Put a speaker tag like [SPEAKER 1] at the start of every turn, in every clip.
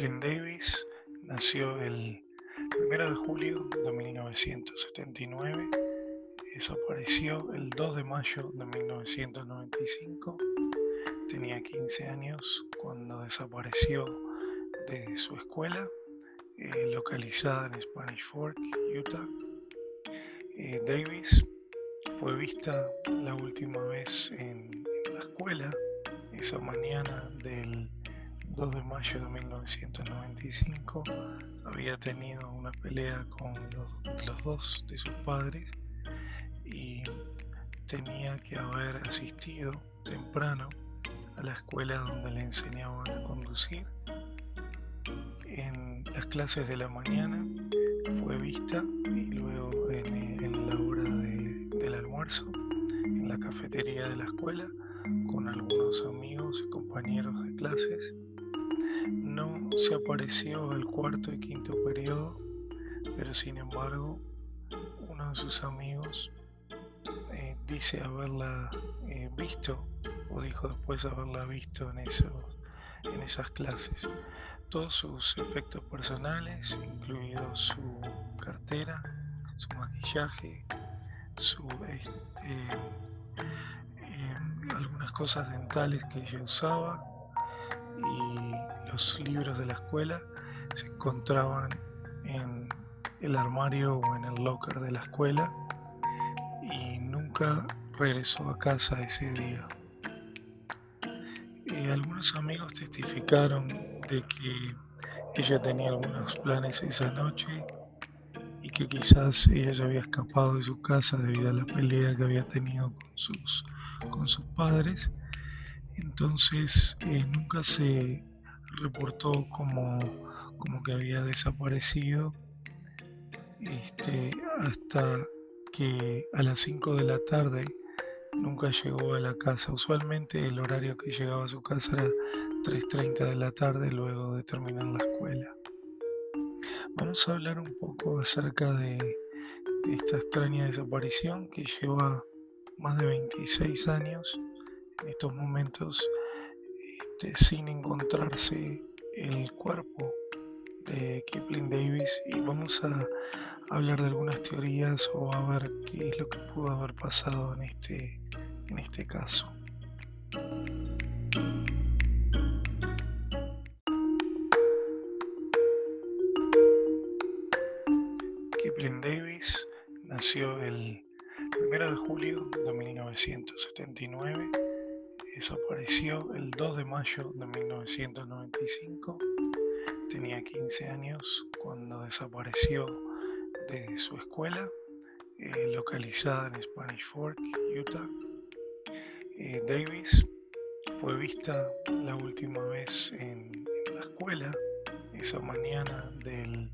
[SPEAKER 1] Kipling Davis nació el 1 de julio de 1979 y desapareció el 2 de mayo de 1995. Tenía 15 años cuando desapareció de su escuela, eh, localizada en Spanish Fork, Utah. Eh, Davis fue vista la última vez en la escuela esa mañana del 2 de mayo de 1995 había tenido una pelea con los, dos de sus padres y tenía que haber asistido temprano a la escuela donde le enseñaban a conducir. En las clases de la mañana fue vista y luego en, la hora del almuerzo en la cafetería de la escuela con algunos amigos y compañeros de clases se apareció el cuarto y quinto periodo, pero sin embargo uno de sus amigos eh, dice haberla eh, visto o dijo después haberla visto en, esos, en esas clases. Todos sus efectos personales, incluido su cartera, su maquillaje, su, eh, algunas cosas dentales que ella usaba y libros de la escuela se encontraban en el armario o en el locker de la escuela y nunca regresó a casa ese día. Eh, algunos amigos testificaron de que ella tenía algunos planes esa noche y que quizás ella se había escapado de su casa debido a la pelea que había tenido con sus, con sus padres. Entonces eh, nunca se reportó como, como que había desaparecido este, hasta que a las 5 de la tarde nunca llegó a la casa. Usualmente el horario que llegaba a su casa era 3.30 de la tarde luego de terminar la escuela. Vamos a hablar un poco acerca de, de esta extraña desaparición que lleva más de 26 años. En estos momentos este, sin encontrarse el cuerpo de Kipling Davis y vamos a hablar de algunas teorías o a ver qué es lo que pudo haber pasado en este, en este caso. Kipling Davis nació el 1 de julio de 1979 desapareció el 2 de mayo de 1995. Tenía 15 años cuando desapareció de su escuela, eh, localizada en Spanish Fork, Utah. Eh, Davis fue vista la última vez en, la escuela esa mañana del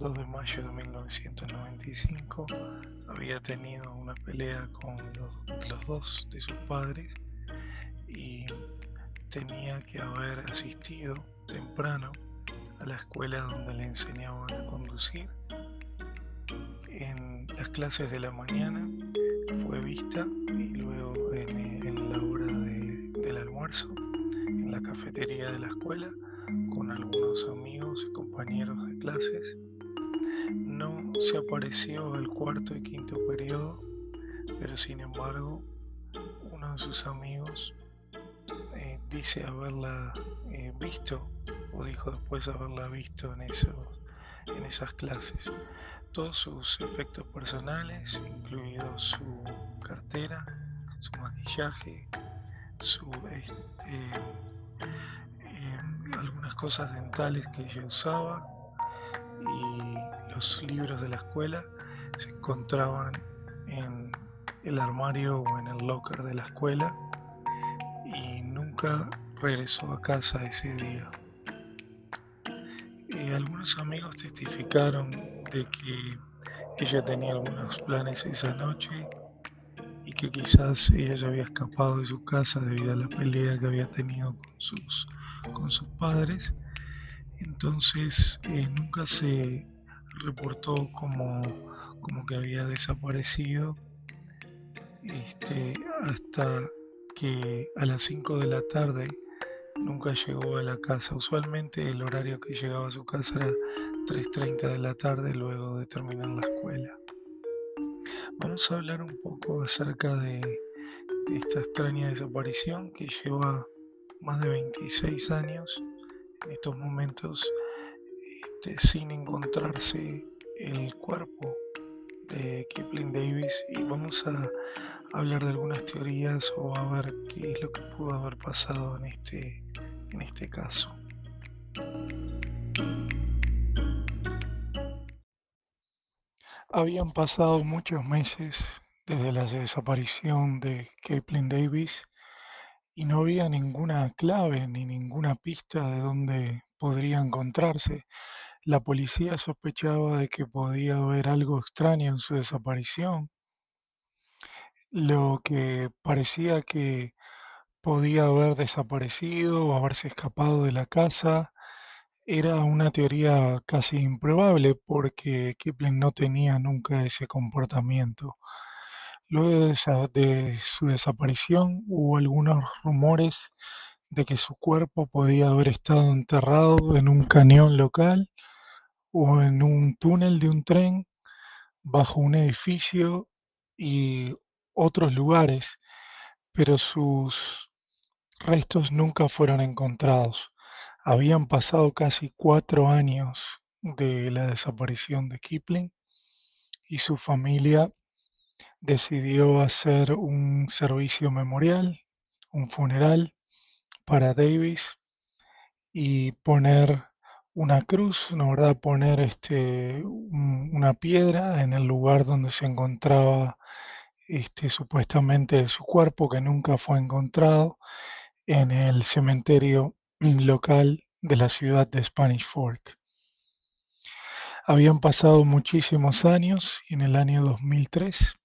[SPEAKER 1] 2 de mayo de 1995. Había tenido una pelea con los dos de sus padres y tenía que haber asistido temprano a la escuela donde le enseñaban a conducir. En las clases de la mañana fue vista y luego en, la hora del almuerzo en la cafetería de la escuela con algunos amigos y compañeros de clases. No se apareció el cuarto y quinto periodo, pero sin embargo uno de sus amigos eh, dice haberla eh, visto o dijo después haberla visto en, esos, en esas clases. Todos sus efectos personales, incluido su cartera, su maquillaje, su, eh, algunas cosas dentales que ella usaba y los libros de la escuela se encontraban en el armario o en el locker de la escuela regresó a casa ese día. Eh, algunos amigos testificaron de que ella tenía algunos planes esa noche y que quizás ella se había escapado de su casa debido a la pelea que había tenido con sus, con sus padres. Entonces eh, nunca se reportó como, como que había desaparecido este, hasta que a las 5 de la tarde nunca llegó a la casa. Usualmente el horario que llegaba a su casa era 3.30 de la tarde luego de terminar la escuela. Vamos a hablar un poco acerca de, esta extraña desaparición que lleva más de 26 años en estos momentos este, sin encontrarse el cuerpo de Kipling Davis y vamos a hablar de algunas teorías o a ver qué es lo que pudo haber pasado en este, en este caso. Habían pasado muchos meses desde la desaparición de Kipling Davis y no había ninguna clave ni ninguna pista de dónde podría encontrarse. La policía sospechaba de que podía haber algo extraño en su desaparición, lo que parecía que podía haber desaparecido o haberse escapado de la casa era una teoría casi improbable porque Kipling no tenía nunca ese comportamiento. Luego de, su desaparición hubo algunos rumores de que su cuerpo podía haber estado enterrado en un cañón local o en un túnel de un tren, bajo un edificio y otros lugares, pero sus restos nunca fueron encontrados. Habían pasado casi cuatro años de la desaparición de Kipling y su familia decidió hacer un servicio memorial, un funeral para Davis y poner una cruz, ¿no verdad? Poner este, una piedra en el lugar donde se encontraba este, supuestamente su cuerpo, que nunca fue encontrado, en el cementerio local de la ciudad de Spanish Fork. Habían pasado muchísimos años y en el año 2003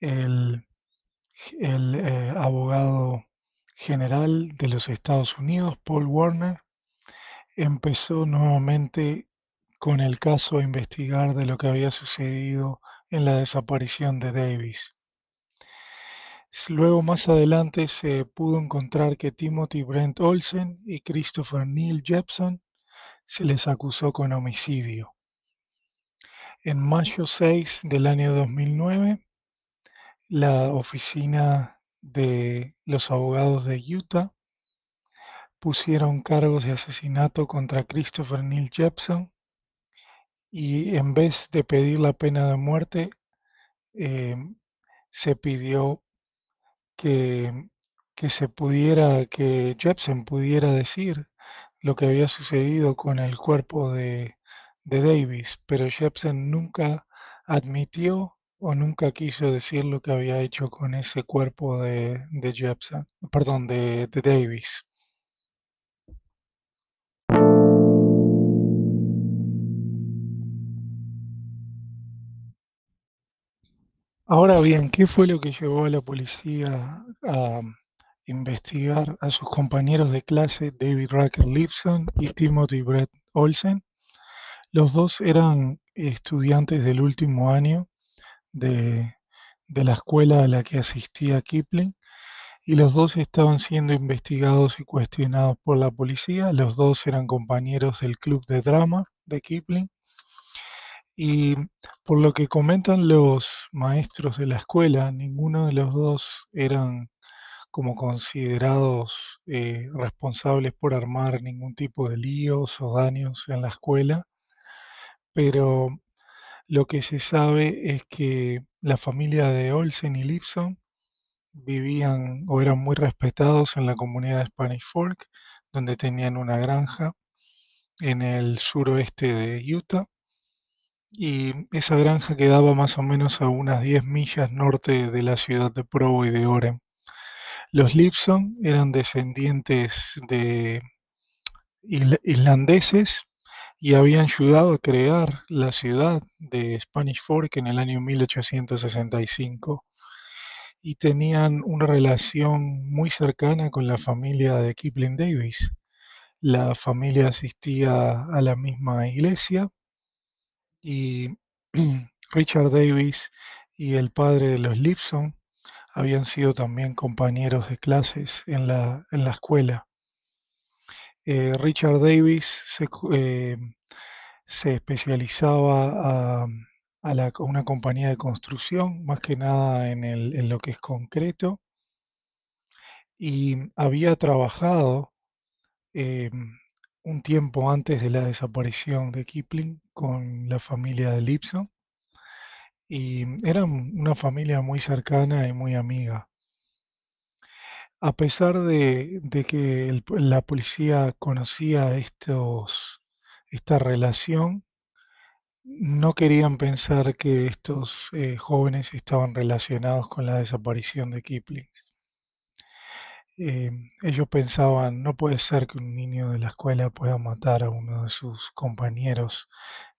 [SPEAKER 1] el, el eh, abogado general de los Estados Unidos, Paul Warner, empezó nuevamente con el caso a investigar de lo que había sucedido en la desaparición de Davis. Luego más adelante se pudo encontrar que Timothy Brent Olsen y Christopher Neil Jepson se les acusó con homicidio. En mayo 6 del año 2009, la oficina de los abogados de Utah pusieron cargos de asesinato contra Christopher Neil Jepson y en vez de pedir la pena de muerte, eh, se pidió que, que se pudiera, que Jepson pudiera decir lo que había sucedido con el cuerpo de, de Davis, pero Jepson nunca admitió o nunca quiso decir lo que había hecho con ese cuerpo de, de Jepson, perdón, de, de Davis. Ahora bien, ¿qué fue lo que llevó a la policía a investigar a sus compañeros de clase David Racker Lipson y Timothy Brett Olsen? Los dos eran estudiantes del último año de, de la escuela a la que asistía Kipling y los dos estaban siendo investigados y cuestionados por la policía. Los dos eran compañeros del club de drama de Kipling y por lo que comentan los maestros de la escuela, ninguno de los dos eran como considerados eh, responsables por armar ningún tipo de líos o daños en la escuela, pero lo que se sabe es que la familia de Olsen y Lipson vivían o eran muy respetados en la comunidad de Spanish Fork, donde tenían una granja en el suroeste de Utah y esa granja quedaba más o menos a unas 10 millas norte de la ciudad de Provo y de Orem. Los Lipson eran descendientes de islandeses y habían ayudado a crear la ciudad de Spanish Fork en el año 1865 y tenían una relación muy cercana con la familia de Kipling Davis. La familia asistía a la misma iglesia y Richard Davis y el padre de los Lipson habían sido también compañeros de clases en la, en la escuela. Eh, Richard Davis se, eh, se especializaba a, a una compañía de construcción, más que nada en, el- en lo que es concreto, y había trabajado eh, un tiempo antes de la desaparición de Kipling con la familia de Lipson, y eran una familia muy cercana y muy amiga. A pesar de, que la policía conocía estos, esta relación, no querían pensar que estos eh, jóvenes estaban relacionados con la desaparición de Kipling. Eh, ellos pensaban, no puede ser que un niño de la escuela pueda matar a uno de sus compañeros,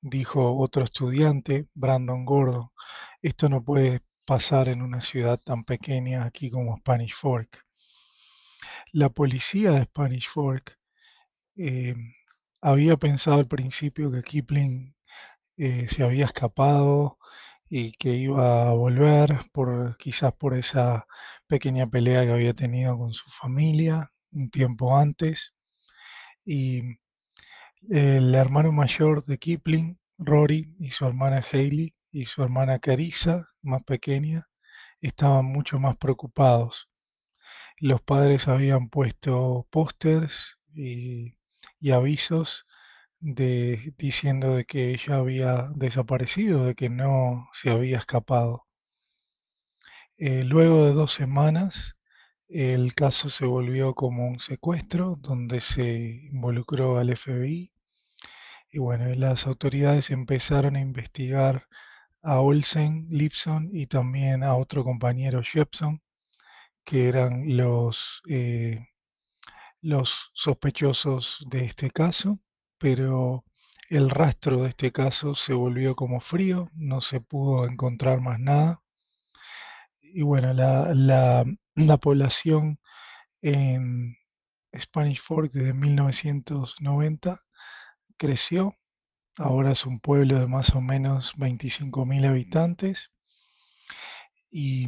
[SPEAKER 1] dijo otro estudiante, Brandon Gordon. Esto no puede pasar en una ciudad tan pequeña aquí como Spanish Fork. La policía de Spanish Fork eh, había pensado al principio que Kipling eh, se había escapado y que iba a volver por quizás por esa pequeña pelea que había tenido con su familia un tiempo antes. Y el hermano mayor de Kipling, Rory, y su hermana Hailey y su hermana Carissa, más pequeña, estaban mucho más preocupados. Los padres habían puesto pósters y avisos de, diciendo de que ella había desaparecido, de que no se había escapado. Eh, luego de dos semanas, el caso se volvió como un secuestro donde se involucró al FBI y bueno, las autoridades empezaron a investigar a Olsen, Lipson y también a otro compañero Jepson, que eran los, eh, los sospechosos de este caso, pero el rastro de este caso se volvió como frío, no se pudo encontrar más nada. Y bueno, la, la, la población en Spanish Fork desde 1990 creció, ahora es un pueblo de más o menos 25.000 habitantes y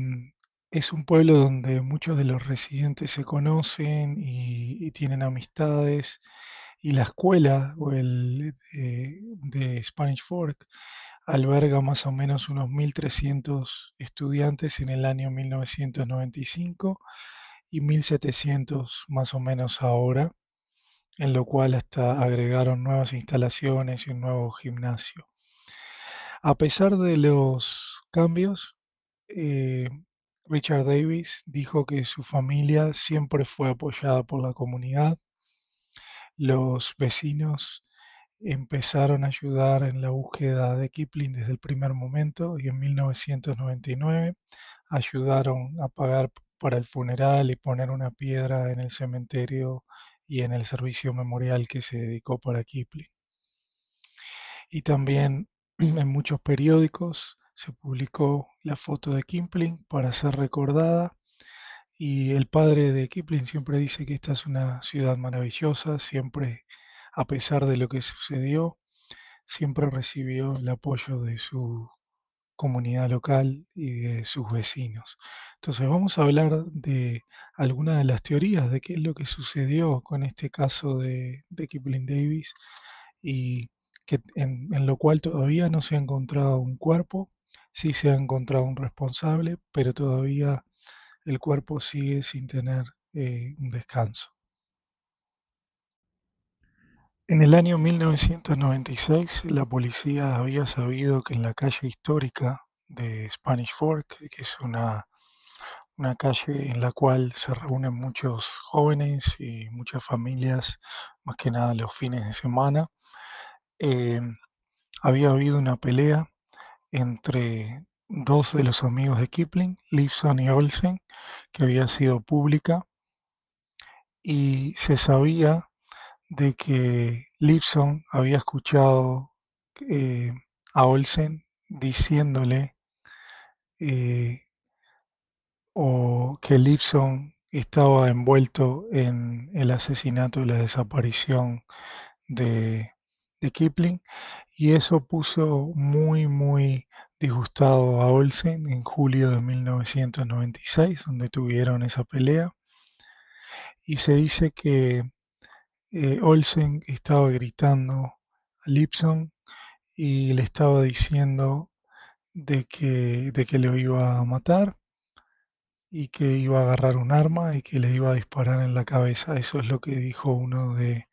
[SPEAKER 1] es un pueblo donde muchos de los residentes se conocen y tienen amistades y la escuela o el, eh, de Spanish Fork alberga más o menos unos 1.300 estudiantes en el año 1995 y 1.700 más o menos ahora, en lo cual hasta agregaron nuevas instalaciones y un nuevo gimnasio. A pesar de los cambios, eh, Richard Davis dijo que su familia siempre fue apoyada por la comunidad. Los vecinos empezaron a ayudar en la búsqueda de Kipling desde el primer momento y en 1999 ayudaron a pagar para el funeral y poner una piedra en el cementerio y en el servicio memorial que se dedicó para Kipling. Y también en muchos periódicos se publicó la foto de Kipling para ser recordada y el padre de Kipling siempre dice que esta es una ciudad maravillosa, siempre, a pesar de lo que sucedió, siempre recibió el apoyo de su comunidad local y de sus vecinos. Entonces vamos a hablar de algunas de las teorías de qué es lo que sucedió con este caso de, Kipling Davis y que en, en lo cual todavía no se ha encontrado un cuerpo, sí se ha encontrado un responsable, pero todavía el cuerpo sigue sin tener eh, un descanso. En el año 1996, la policía había sabido que en la calle histórica de Spanish Fork, que es una, una calle en la cual se reúnen muchos jóvenes y muchas familias, más que nada los fines de semana, eh, había habido una pelea entre dos de los amigos de Kipling, Lifson y Olsen, que había sido pública y se sabía de que Lipson había escuchado eh, a Olsen diciéndole eh, o que Lipson estaba envuelto en el asesinato y la desaparición de, de Kipling y eso puso muy muy disgustado a Olsen en julio de 1996 donde tuvieron esa pelea y se dice que eh, Olsen estaba gritando a Lipson y le estaba diciendo de que, de que lo iba a matar y que iba a agarrar un arma y que le iba a disparar en la cabeza. Eso es lo que dijo uno de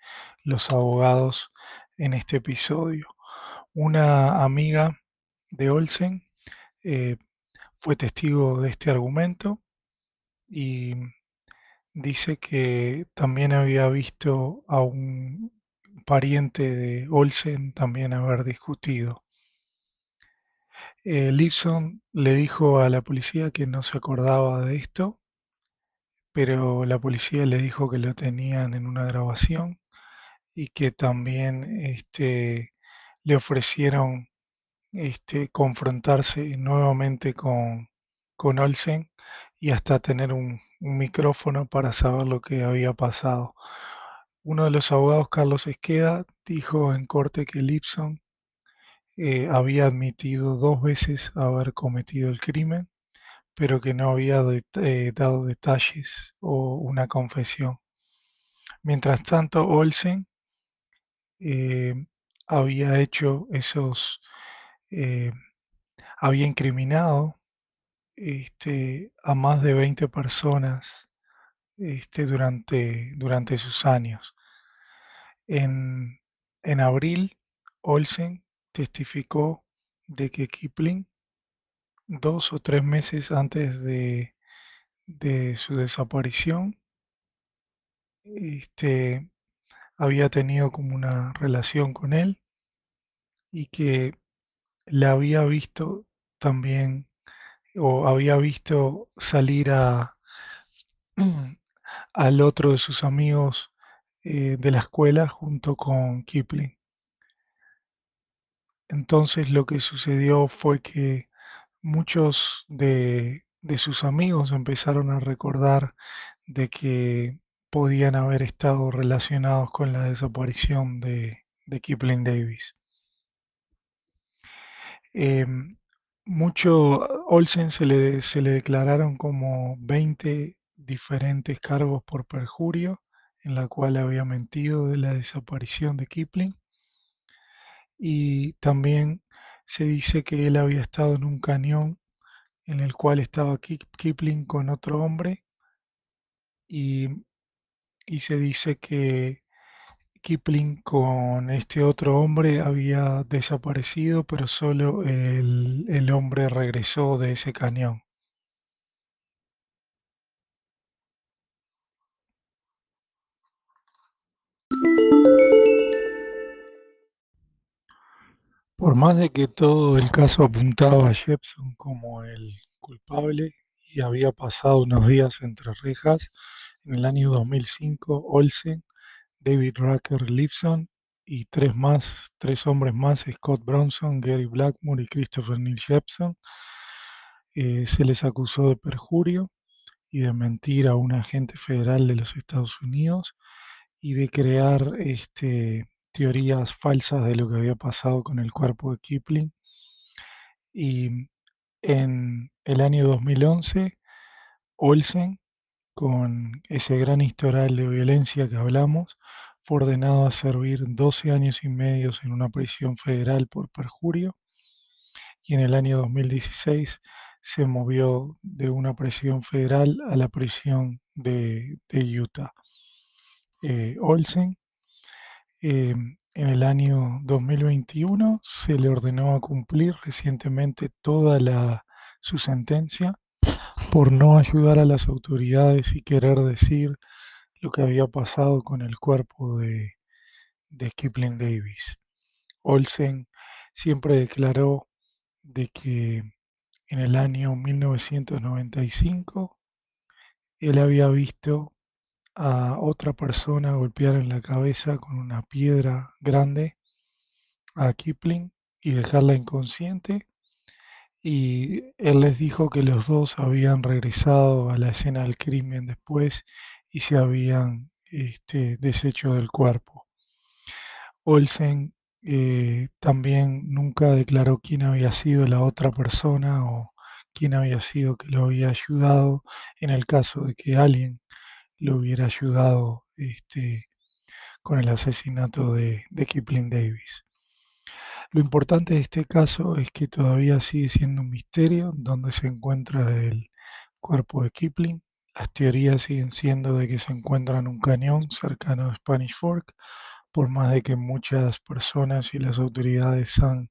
[SPEAKER 1] los abogados en este episodio. Una amiga de Olsen eh, fue testigo de este argumento y dice que también había visto a un pariente de Olsen también haber discutido. Eh, Lipson le dijo a la policía que no se acordaba de esto, pero la policía le dijo que lo tenían en una grabación y que también este, le ofrecieron este, confrontarse nuevamente con, con Olsen y hasta tener un, micrófono para saber lo que había pasado. Uno de los abogados, Carlos Esqueda, dijo en corte que Lipson eh, había admitido dos veces haber cometido el crimen, pero que no había eh, dado detalles o una confesión. Mientras tanto, Olsen eh, había hecho esos, había incriminado este, a más de 20 personas este, durante, durante sus años. En, en abril, Olsen testificó de que Kipling, dos o tres meses antes de, de su desaparición, este, había tenido como una relación con él y que le había visto también o había visto salir a al otro de sus amigos eh, de la escuela junto con Kipling. Entonces lo que sucedió fue que muchos de, sus amigos empezaron a recordar de que podían haber estado relacionados con la desaparición de, Kipling Davis. Em, mucho Olsen se le, se le declararon como 20 diferentes cargos por perjurio en la cual había mentido de la desaparición de Kipling. Y también se dice que él había estado en un cañón en el cual estaba Kipling con otro hombre. Y, se dice que Kipling con este otro hombre había desaparecido, pero solo el, el hombre regresó de ese cañón. Por más de que todo el caso apuntaba a Jepson como el culpable y había pasado unos días entre rejas, en el año 2005 Olsen, David Rucker Lipson y tres más, tres hombres más, Scott Bronson, Gary Blackmore y Christopher Neil Jepson, eh, se les acusó de perjurio y de mentir a un agente federal de los Estados Unidos y de crear este, teorías falsas de lo que había pasado con el cuerpo de Kipling. Y en el año 2011, Olsen, con ese gran historial de violencia que hablamos, fue ordenado a servir 12 años y medio en una prisión federal por perjurio. Y en el año 2016 se movió de una prisión federal a la prisión de, Utah. Eh, Olsen Em, en el año 2021 se le ordenó a cumplir recientemente toda la, su sentencia por no ayudar a las autoridades y querer decir lo que había pasado con el cuerpo de, de Kipling Davis. Olsen siempre declaró de que en el año 1995 él había visto a otra persona golpear en la cabeza con una piedra grande a Kipling y dejarla inconsciente. Y él les dijo que los dos habían regresado a la escena del crimen después y se habían este, deshecho del cuerpo. Olsen eh, también nunca declaró quién había sido la otra persona o quién había sido que lo había ayudado en el caso de que alguien le hubiera ayudado este, con el asesinato de, de Kipling Davis. Lo importante de este caso es que todavía sigue siendo un misterio dónde se encuentra el cuerpo de Kipling. Las teorías siguen siendo de que se encuentra en un cañón cercano a Spanish Fork, por más de que muchas personas y las autoridades han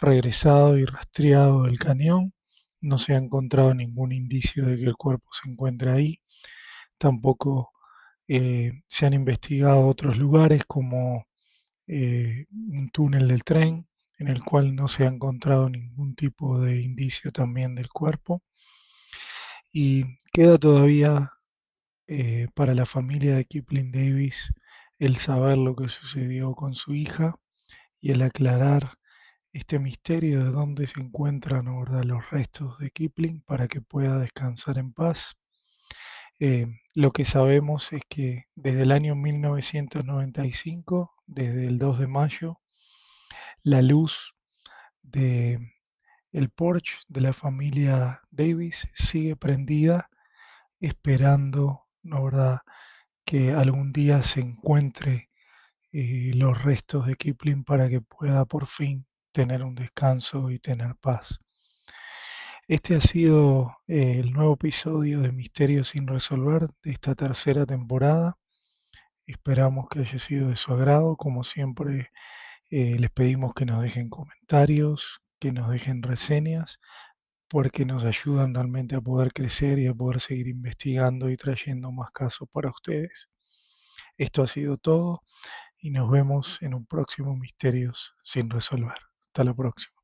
[SPEAKER 1] regresado y rastreado el cañón, no se ha encontrado ningún indicio de que el cuerpo se encuentre ahí. Tampoco eh, se han investigado otros lugares como eh, un túnel del tren en el cual no se ha encontrado ningún tipo de indicio también del cuerpo. Y queda todavía eh, para la familia de Kipling Davis el saber lo que sucedió con su hija y el aclarar este misterio de dónde se encuentran los restos de Kipling para que pueda descansar en paz. Eh, lo que sabemos es que desde el año 1995, desde el 2 de mayo, la luz de el Porsche de la familia Davis sigue prendida esperando, ¿no verdad?, que algún día se encuentre eh, los restos de Kipling para que pueda por fin tener un descanso y tener paz. Este ha sido eh, el nuevo episodio de Misterios sin resolver de esta tercera temporada. Esperamos que haya sido de su agrado. Como siempre, eh, les pedimos que nos dejen comentarios, que nos dejen reseñas, porque nos ayudan realmente a poder crecer y a poder seguir investigando y trayendo más casos para ustedes. Esto ha sido todo y nos vemos en un próximo Misterios sin resolver. Hasta la próxima.